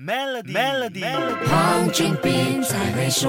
Melody，Melody，黄俊斌才会说。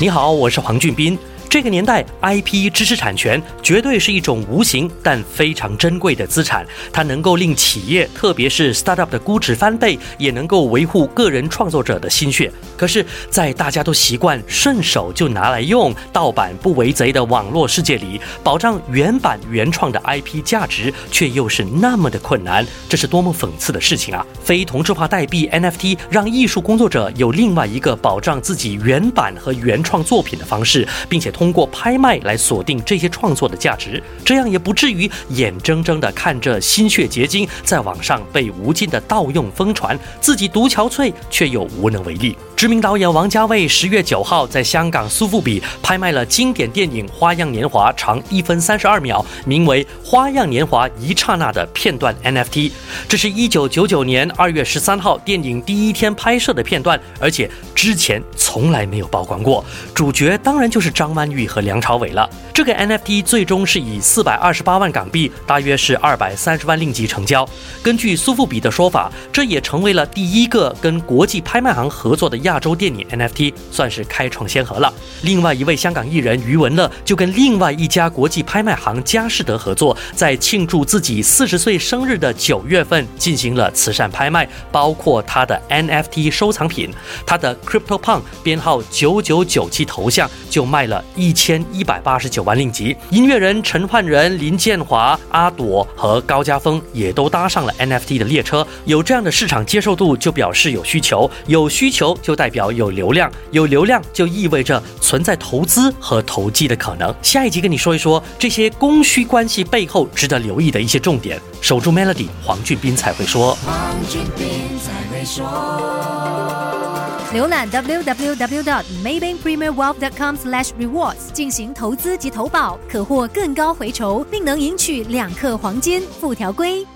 你好，我是黄俊斌。这个年代，IP 知识产权绝对是一种无形但非常珍贵的资产。它能够令企业，特别是 startup 的估值翻倍，也能够维护个人创作者的心血。可是，在大家都习惯顺手就拿来用、盗版不为贼的网络世界里，保障原版原创的 IP 价值却又是那么的困难。这是多么讽刺的事情啊！非同质化代币 NFT 让艺术工作者有另外一个保障自己原版和原创作品的方式，并且通。过拍卖来锁定这些创作的价值，这样也不至于眼睁睁地看着心血结晶在网上被无尽的盗用疯传，自己独憔悴却又无能为力。知名导演王家卫十月九号在香港苏富比拍卖了经典电影《花样年华》长一分三十二秒，名为《花样年华一刹那》的片段 NFT。这是一九九九年二月十三号电影第一天拍摄的片段，而且之前从来没有曝光过。主角当然就是张曼玉和梁朝伟了。这个 NFT 最终是以四百二十八万港币，大约是二百三十万令吉成交。根据苏富比的说法，这也成为了第一个跟国际拍卖行合作的。亚洲电影 NFT 算是开创先河了。另外一位香港艺人余文乐就跟另外一家国际拍卖行佳士得合作，在庆祝自己四十岁生日的九月份进行了慈善拍卖，包括他的 NFT 收藏品，他的 Crypto Punk 编号九九九七头像就卖了一千一百八十九玩令吉。音乐人陈奂仁、林建华、阿朵和高家峰也都搭上了 NFT 的列车。有这样的市场接受度，就表示有需求，有需求就。代表有流量，有流量就意味着存在投资和投机的可能。下一集跟你说一说这些供需关系背后值得留意的一些重点。守住 Melody，黄俊斌才会说。黄俊斌才会说。浏览 www.maybankpremierwealth.com/rewards 进行投资及投保，可获更高回酬，并能赢取两克黄金。附条规。